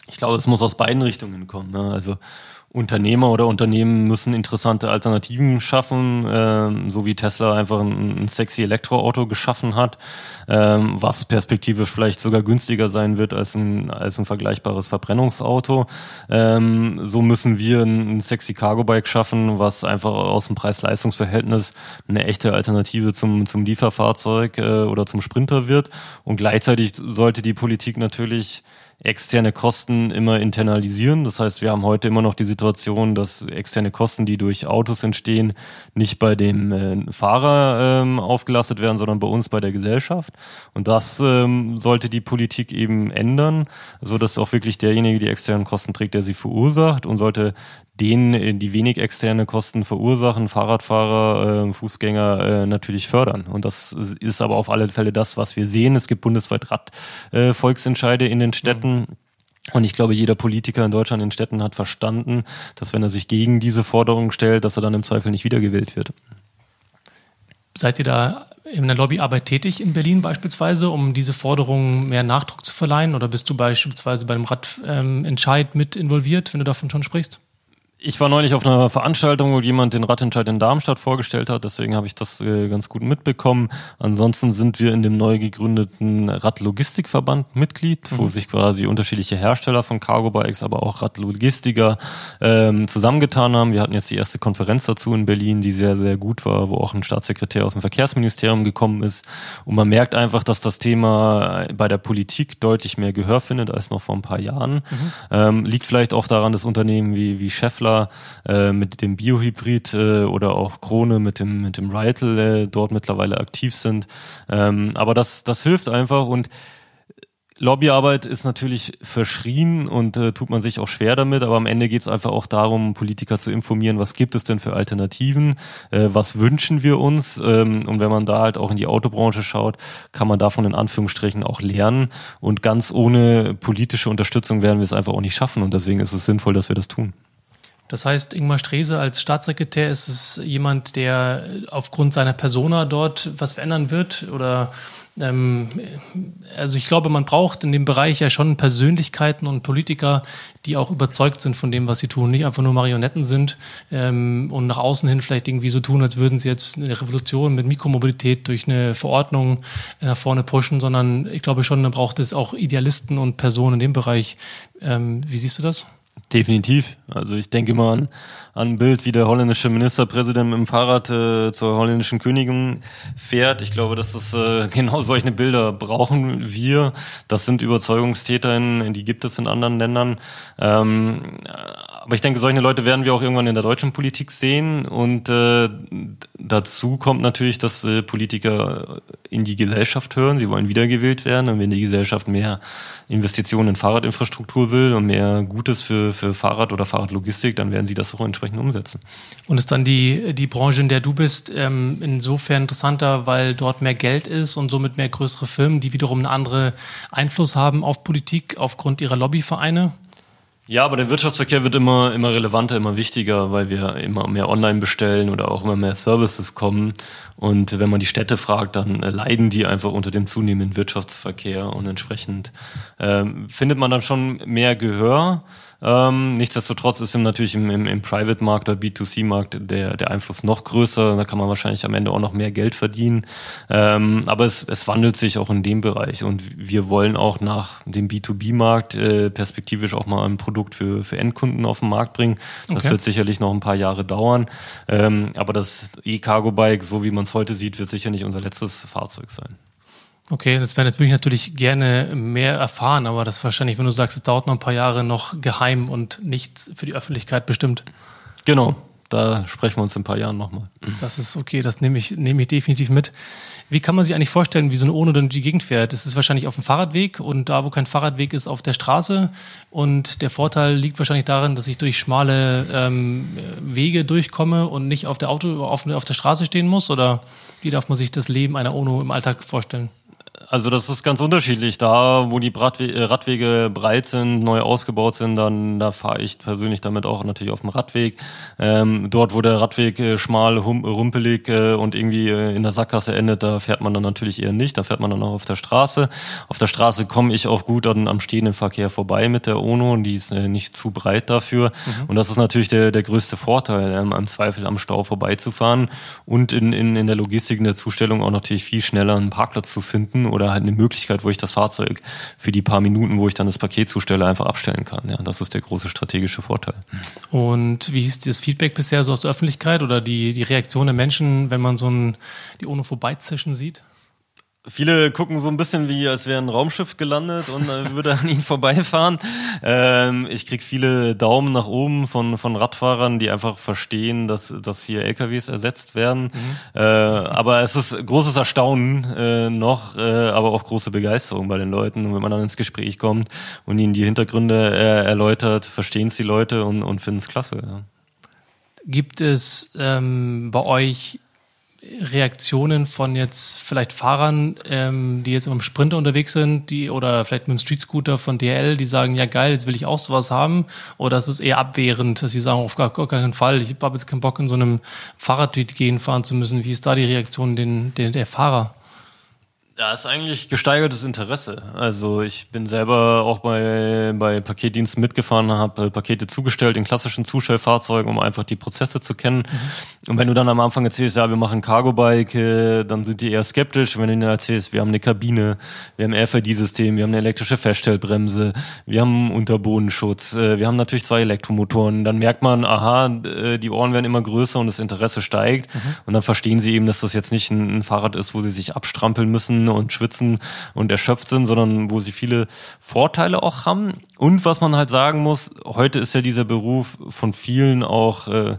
Ich glaube, es muss aus beiden Richtungen kommen. Ne? Also Unternehmer oder Unternehmen müssen interessante Alternativen schaffen, ähm, so wie Tesla einfach ein, ein sexy Elektroauto geschaffen hat, ähm, was perspektivisch vielleicht sogar günstiger sein wird als ein, als ein vergleichbares Verbrennungsauto. Ähm, so müssen wir ein, ein sexy Cargo-Bike schaffen, was einfach aus dem Preis-Leistungs-Verhältnis eine echte Alternative zum, zum Lieferfahrzeug äh, oder zum Sprinter wird. Und gleichzeitig sollte die Politik natürlich externe Kosten immer internalisieren. Das heißt, wir haben heute immer noch die Situation, dass externe Kosten, die durch Autos entstehen, nicht bei dem äh, Fahrer ähm, aufgelastet werden, sondern bei uns bei der Gesellschaft. Und das ähm, sollte die Politik eben ändern, so dass auch wirklich derjenige die externen Kosten trägt, der sie verursacht und sollte denen, äh, die wenig externe Kosten verursachen, Fahrradfahrer, äh, Fußgänger äh, natürlich fördern. Und das ist aber auf alle Fälle das, was wir sehen. Es gibt bundesweit Radvolksentscheide äh, in den Städten. Mhm. Und ich glaube, jeder Politiker in Deutschland in Städten hat verstanden, dass wenn er sich gegen diese Forderungen stellt, dass er dann im Zweifel nicht wiedergewählt wird. Seid ihr da in der Lobbyarbeit tätig in Berlin beispielsweise, um diese Forderungen mehr Nachdruck zu verleihen? Oder bist du beispielsweise bei einem Radentscheid ähm, mit involviert, wenn du davon schon sprichst? Ich war neulich auf einer Veranstaltung, wo jemand den Radentscheid in Darmstadt vorgestellt hat, deswegen habe ich das äh, ganz gut mitbekommen. Ansonsten sind wir in dem neu gegründeten Radlogistikverband Mitglied, mhm. wo sich quasi unterschiedliche Hersteller von Cargo Bikes, aber auch Radlogistiker ähm, zusammengetan haben. Wir hatten jetzt die erste Konferenz dazu in Berlin, die sehr, sehr gut war, wo auch ein Staatssekretär aus dem Verkehrsministerium gekommen ist. Und man merkt einfach, dass das Thema bei der Politik deutlich mehr Gehör findet als noch vor ein paar Jahren. Mhm. Ähm, liegt vielleicht auch daran, dass Unternehmen wie, wie Scheffler Äh, mit dem Biohybrid äh, oder auch Krone mit dem mit dem Reitel äh, dort mittlerweile aktiv sind. Ähm, aber das das hilft einfach und Lobbyarbeit ist natürlich verschrien und äh, tut man sich auch schwer damit, aber am Ende geht es einfach auch darum, Politiker zu informieren, was gibt es denn für Alternativen, äh, was wünschen wir uns ähm, und wenn man da halt auch in die Autobranche schaut, kann man davon in Anführungsstrichen auch lernen und ganz ohne politische Unterstützung werden wir es einfach auch nicht schaffen und deswegen ist es sinnvoll, dass wir das tun. Das heißt, Ingmar Strese als Staatssekretär ist es jemand, der aufgrund seiner Persona dort was verändern wird oder ähm, also ich glaube, man braucht in dem Bereich ja schon Persönlichkeiten und Politiker, die auch überzeugt sind von dem, was sie tun, nicht einfach nur Marionetten sind ähm, und nach außen hin vielleicht irgendwie so tun, als würden sie jetzt eine Revolution mit Mikromobilität durch eine Verordnung nach vorne pushen, sondern ich glaube schon, da braucht es auch Idealisten und Personen in dem Bereich. Ähm, wie siehst du das? Definitiv. Also ich denke mal an, an ein Bild, wie der holländische Ministerpräsident mit dem Fahrrad äh, zur holländischen Königin fährt. Ich glaube, dass das äh, [laughs] genau solche Bilder brauchen wir. Das sind Überzeugungstäter, in, die gibt es in anderen Ländern. Ähm, aber ich denke, solche Leute werden wir auch irgendwann in der deutschen Politik sehen. Und äh, dazu kommt natürlich, dass äh, Politiker in die Gesellschaft hören. Sie wollen wiedergewählt werden. Und wenn die Gesellschaft mehr Investitionen in Fahrradinfrastruktur will und mehr Gutes für, für Fahrrad oder Fahrradlogistik, dann werden sie das auch entsprechend umsetzen. Und ist dann die, die Branche, in der du bist, ähm, insofern interessanter, weil dort mehr Geld ist und somit mehr größere Firmen, die wiederum einen anderen Einfluss haben auf Politik aufgrund ihrer Lobbyvereine? Ja, aber der Wirtschaftsverkehr wird immer, immer relevanter, immer wichtiger, weil wir immer mehr online bestellen oder auch immer mehr Services kommen. Und wenn man die Städte fragt, dann äh, leiden die einfach unter dem zunehmenden Wirtschaftsverkehr und entsprechend ähm, findet man dann schon mehr Gehör. Ähm, nichtsdestotrotz ist natürlich im, im, im Private-Markt oder B2C-Markt der, der Einfluss noch größer. Da kann man wahrscheinlich am Ende auch noch mehr Geld verdienen. Ähm, aber es, es wandelt sich auch in dem Bereich. Und wir wollen auch nach dem B2B-Markt äh, perspektivisch auch mal ein Produkt für, für Endkunden auf den Markt bringen. Das okay. wird sicherlich noch ein paar Jahre dauern. Ähm, aber das E-Cargo-Bike, so wie man es heute sieht, wird sicher nicht unser letztes Fahrzeug sein. Okay, das wäre natürlich natürlich gerne mehr erfahren, aber das ist wahrscheinlich, wenn du sagst, es dauert noch ein paar Jahre noch geheim und nicht für die Öffentlichkeit bestimmt. Genau, da sprechen wir uns in ein paar Jahren nochmal. Das ist okay, das nehme ich, nehme ich definitiv mit. Wie kann man sich eigentlich vorstellen, wie so eine Ono dann die Gegend fährt? Es ist wahrscheinlich auf dem Fahrradweg und da, wo kein Fahrradweg ist, auf der Straße. Und der Vorteil liegt wahrscheinlich darin, dass ich durch schmale ähm, Wege durchkomme und nicht auf der Auto, auf, auf der Straße stehen muss? Oder wie darf man sich das Leben einer Ono im Alltag vorstellen? Also das ist ganz unterschiedlich. Da, wo die äh, Radwege breit sind, neu ausgebaut sind, dann da fahre ich persönlich damit auch natürlich auf dem Radweg. Ähm, dort, wo der Radweg äh, schmal, hum, rumpelig äh, und irgendwie äh, in der Sackgasse endet, da fährt man dann natürlich eher nicht. Da fährt man dann auch auf der Straße. Auf der Straße komme ich auch gut an, am stehenden Verkehr vorbei mit der ONO und die ist äh, nicht zu breit dafür. Mhm. Und das ist natürlich der, der größte Vorteil, ähm, am Zweifel am Stau vorbeizufahren und in, in, in der Logistik, in der Zustellung auch natürlich viel schneller einen Parkplatz zu finden oder halt eine Möglichkeit, wo ich das Fahrzeug für die paar Minuten, wo ich dann das Paket zustelle, einfach abstellen kann. Ja, das ist der große strategische Vorteil. Und wie ist das Feedback bisher so aus der Öffentlichkeit oder die, die Reaktion der Menschen, wenn man so ein, die ohne vorbeizischen sieht? Viele gucken so ein bisschen wie, als wäre ein Raumschiff gelandet und äh, würde an ihnen vorbeifahren. Ähm, ich krieg viele Daumen nach oben von, von Radfahrern, die einfach verstehen, dass, dass hier LKWs ersetzt werden. Mhm. Äh, aber es ist großes Erstaunen äh, noch, äh, aber auch große Begeisterung bei den Leuten. Und wenn man dann ins Gespräch kommt und ihnen die Hintergründe äh, erläutert, verstehen es die Leute und, und finden es klasse. Ja. Gibt es ähm, bei euch Reaktionen von jetzt vielleicht Fahrern, ähm, die jetzt im Sprinter unterwegs sind, die oder vielleicht mit dem Streetscooter von DL, die sagen, ja geil, jetzt will ich auch sowas haben, oder ist es eher abwehrend, dass sie sagen, auf gar, gar keinen Fall, ich habe jetzt keinen Bock in so einem Fahrrad gehen fahren zu müssen. Wie ist da die Reaktion den, den, der Fahrer? Ja, ist eigentlich gesteigertes Interesse. Also ich bin selber auch bei, bei Paketdiensten mitgefahren, habe äh, Pakete zugestellt in klassischen Zustellfahrzeugen, um einfach die Prozesse zu kennen. Mhm. Und wenn du dann am Anfang erzählst, ja, wir machen Cargo-Bike, äh, dann sind die eher skeptisch. Wenn du ihnen erzählst, wir haben eine Kabine, wir haben ein RFID-System, wir haben eine elektrische Feststellbremse, wir haben Unterbodenschutz, äh, wir haben natürlich zwei Elektromotoren, dann merkt man, aha, die Ohren werden immer größer und das Interesse steigt. Mhm. Und dann verstehen sie eben, dass das jetzt nicht ein, ein Fahrrad ist, wo sie sich abstrampeln müssen, und schwitzen und erschöpft sind, sondern wo sie viele Vorteile auch haben. Und was man halt sagen muss, heute ist ja dieser Beruf von vielen auch äh,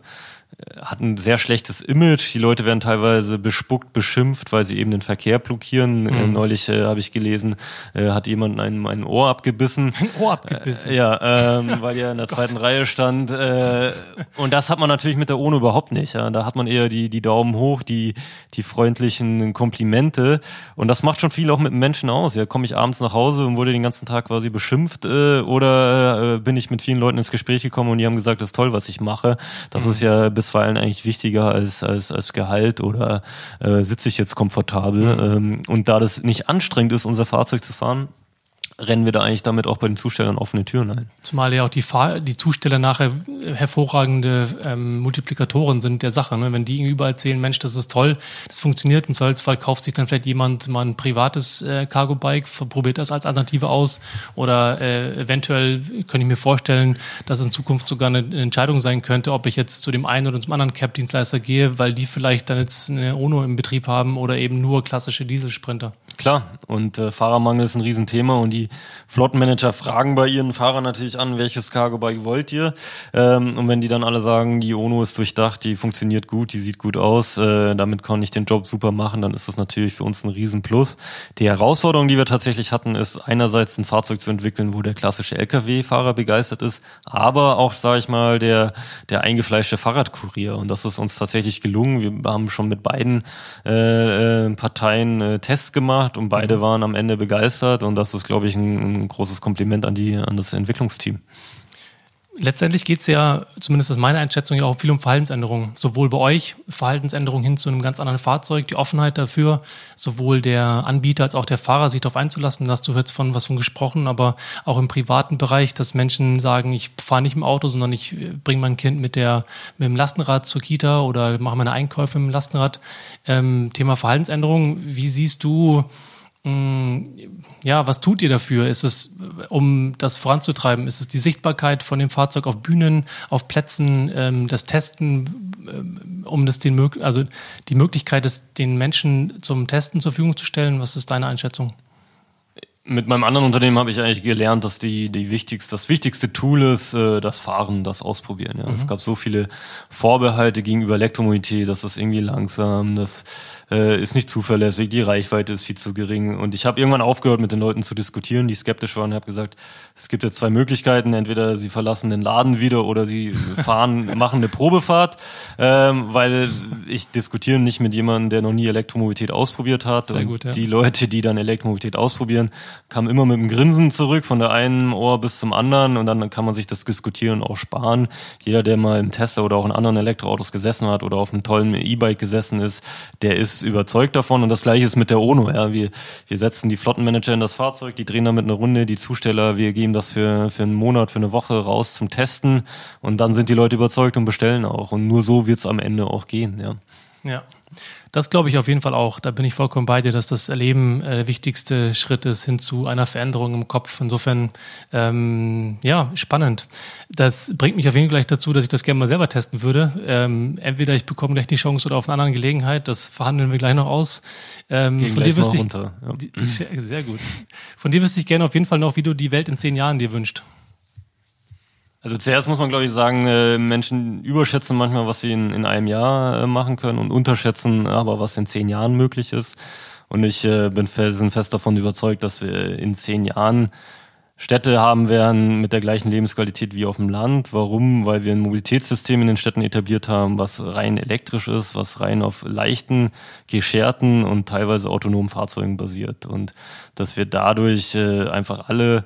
hat ein sehr schlechtes Image. Die Leute werden teilweise bespuckt, beschimpft, weil sie eben den Verkehr blockieren. Mhm. Äh, neulich äh, habe ich gelesen, äh, hat jemand ein, ein Ohr abgebissen. Ein Ohr abgebissen. Äh, ja, ähm, [laughs] weil er in der zweiten Reihe stand. Äh, und das hat man natürlich mit der ONU überhaupt nicht. Ja. Da hat man eher die, die Daumen hoch, die, die freundlichen Komplimente. Und das macht schon viel auch mit Menschen aus. Ja, komme ich abends nach Hause und wurde den ganzen Tag quasi beschimpft äh, oder äh, bin ich mit vielen Leuten ins Gespräch gekommen und die haben gesagt, das ist toll, was ich mache. Das mhm. ist ja bis bisweilen eigentlich wichtiger als, als, als Gehalt oder äh, sitze ich jetzt komfortabel. Mhm. Ähm, und da das nicht anstrengend ist, unser Fahrzeug zu fahren, rennen wir da eigentlich damit auch bei den Zustellern offene Türen ein. Zumal ja auch die, Fahr die Zusteller nachher hervorragende ähm, Multiplikatoren sind der Sache. Ne? Wenn die überall erzählen, Mensch, das ist toll, das funktioniert, im Zweifelsfall kauft sich dann vielleicht jemand mal ein privates äh, Cargo-Bike, probiert das als Alternative aus oder äh, eventuell könnte ich mir vorstellen, dass es in Zukunft sogar eine, eine Entscheidung sein könnte, ob ich jetzt zu dem einen oder zum anderen Cap-Dienstleister gehe, weil die vielleicht dann jetzt eine ONO im Betrieb haben oder eben nur klassische Dieselsprinter. Klar, und äh, Fahrermangel ist ein Riesenthema und die Flottenmanager fragen bei ihren Fahrern natürlich an, welches Cargo-Bike wollt ihr? Ähm, und wenn die dann alle sagen, die ONO ist durchdacht, die funktioniert gut, die sieht gut aus, äh, damit kann ich den Job super machen, dann ist das natürlich für uns ein Riesenplus. Die Herausforderung, die wir tatsächlich hatten, ist einerseits ein Fahrzeug zu entwickeln, wo der klassische LKW-Fahrer begeistert ist, aber auch, sage ich mal, der, der eingefleischte Fahrradkurier. Und das ist uns tatsächlich gelungen. Wir haben schon mit beiden äh, äh Parteien äh, Tests gemacht gemacht und beide mhm. waren am Ende begeistert und das ist, glaube ich, ein, ein großes Kompliment an die, an das Entwicklungsteam. Letztendlich geht es ja, zumindest aus meiner Einschätzung, ja auch viel um Verhaltensänderungen. Sowohl bei euch Verhaltensänderungen hin zu einem ganz anderen Fahrzeug, die Offenheit dafür, sowohl der Anbieter als auch der Fahrer sich darauf einzulassen. Da hast du jetzt von was von gesprochen, aber auch im privaten Bereich, dass Menschen sagen, ich fahre nicht im Auto, sondern ich bringe mein Kind mit der mit dem Lastenrad zur Kita oder mache meine Einkäufe mit dem Lastenrad. Ähm, Thema Verhaltensänderungen, wie siehst du ja, was tut ihr dafür? Ist es, um das voranzutreiben? Ist es die Sichtbarkeit von dem Fahrzeug auf Bühnen, auf Plätzen, ähm, das Testen, ähm, um das den, also die Möglichkeit, es den Menschen zum Testen zur Verfügung zu stellen? Was ist deine Einschätzung? Mit meinem anderen Unternehmen habe ich eigentlich gelernt, dass die, die wichtigste, das wichtigste Tool ist, äh, das Fahren, das Ausprobieren. Ja. Mhm. Es gab so viele Vorbehalte gegenüber Elektromobilität, dass das irgendwie langsam, das äh, ist nicht zuverlässig, die Reichweite ist viel zu gering. Und ich habe irgendwann aufgehört, mit den Leuten zu diskutieren, die skeptisch waren und habe gesagt, es gibt jetzt zwei Möglichkeiten. Entweder sie verlassen den Laden wieder oder sie [laughs] fahren, machen eine Probefahrt, ähm, weil ich diskutiere nicht mit jemandem, der noch nie Elektromobilität ausprobiert hat. Sehr gut, ja. die Leute, die dann Elektromobilität ausprobieren, kamen immer mit einem Grinsen zurück, von der einen Ohr bis zum anderen und dann kann man sich das Diskutieren auch sparen. Jeder, der mal im Tesla oder auch in anderen Elektroautos gesessen hat oder auf einem tollen E-Bike gesessen ist, der ist ist überzeugt davon und das gleiche ist mit der ONO. Ja. Wir, wir setzen die Flottenmanager in das Fahrzeug, die drehen damit eine Runde, die Zusteller, wir geben das für, für einen Monat, für eine Woche raus zum Testen und dann sind die Leute überzeugt und bestellen auch. Und nur so wird es am Ende auch gehen. Ja. Ja. Das glaube ich auf jeden Fall auch. Da bin ich vollkommen bei dir, dass das Erleben äh, der wichtigste Schritt ist hin zu einer Veränderung im Kopf. Insofern, ähm, ja, spannend. Das bringt mich auf jeden Fall gleich dazu, dass ich das gerne mal selber testen würde. Ähm, entweder ich bekomme gleich die Chance oder auf einer anderen Gelegenheit. Das verhandeln wir gleich noch aus. Ähm, von dir wüsste ich, runter, ja. sehr gut. Von dir wüsste ich gerne auf jeden Fall noch, wie du die Welt in zehn Jahren dir wünscht. Also zuerst muss man, glaube ich, sagen, äh, Menschen überschätzen manchmal, was sie in, in einem Jahr äh, machen können und unterschätzen aber, was in zehn Jahren möglich ist. Und ich äh, bin fest davon überzeugt, dass wir in zehn Jahren Städte haben werden mit der gleichen Lebensqualität wie auf dem Land. Warum? Weil wir ein Mobilitätssystem in den Städten etabliert haben, was rein elektrisch ist, was rein auf leichten, gescherten und teilweise autonomen Fahrzeugen basiert. Und dass wir dadurch äh, einfach alle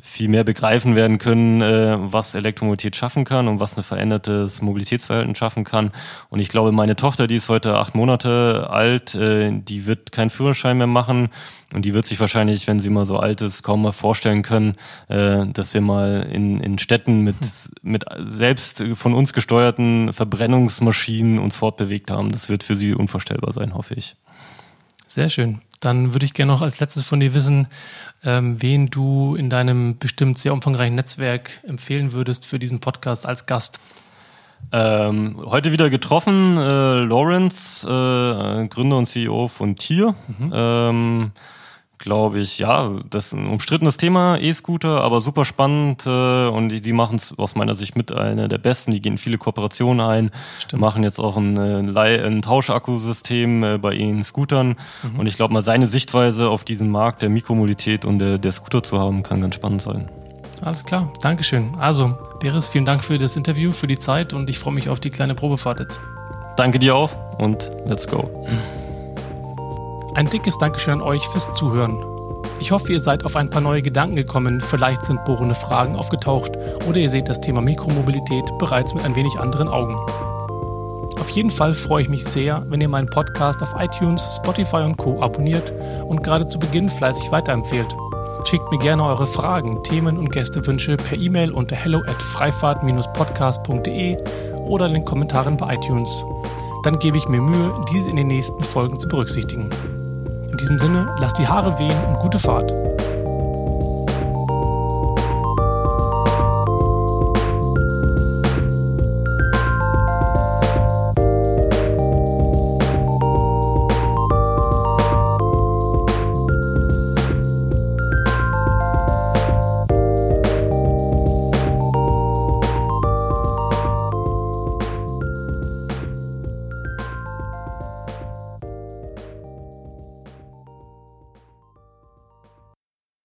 viel mehr begreifen werden können, äh, was Elektromobilität schaffen kann und was ein verändertes Mobilitätsverhalten schaffen kann. Und ich glaube, meine Tochter, die ist heute acht Monate alt, äh, die wird keinen Führerschein mehr machen und die wird sich wahrscheinlich, wenn sie mal so alt ist, kaum mal vorstellen können, äh, dass wir mal in, in Städten mit, mit selbst von uns gesteuerten Verbrennungsmaschinen uns fortbewegt haben. Das wird für sie unvorstellbar sein, hoffe ich. Sehr schön. Dann würde ich gerne noch als letztes von dir wissen, ähm, wen du in deinem bestimmt sehr umfangreichen Netzwerk empfehlen würdest für diesen Podcast als Gast. Ähm, heute wieder getroffen, äh, Lawrence, äh, Gründer und CEO von Tier. Mhm. Ähm, glaube ich, ja, das ist ein umstrittenes Thema, E-Scooter, aber super spannend äh, und die, die machen es aus meiner Sicht mit einer der besten. Die gehen viele Kooperationen ein, Stimmt. machen jetzt auch ein, äh, ein Tauschakkusystem äh, bei ihren Scootern mhm. und ich glaube mal, seine Sichtweise auf diesen Markt der Mikromobilität und der, der Scooter zu haben, kann ganz spannend sein. Alles klar, Dankeschön. Also, Beres, vielen Dank für das Interview, für die Zeit und ich freue mich auf die kleine Probefahrt jetzt. Danke dir auch und let's go. Ein dickes Dankeschön an euch fürs Zuhören. Ich hoffe, ihr seid auf ein paar neue Gedanken gekommen, vielleicht sind bohrende Fragen aufgetaucht oder ihr seht das Thema Mikromobilität bereits mit ein wenig anderen Augen. Auf jeden Fall freue ich mich sehr, wenn ihr meinen Podcast auf iTunes, Spotify und Co. abonniert und gerade zu Beginn fleißig weiterempfehlt. Schickt mir gerne eure Fragen, Themen und Gästewünsche per E-Mail unter hello at freifahrt-podcast.de oder in den Kommentaren bei iTunes. Dann gebe ich mir Mühe, diese in den nächsten Folgen zu berücksichtigen. In diesem Sinne, lasst die Haare wehen und gute Fahrt.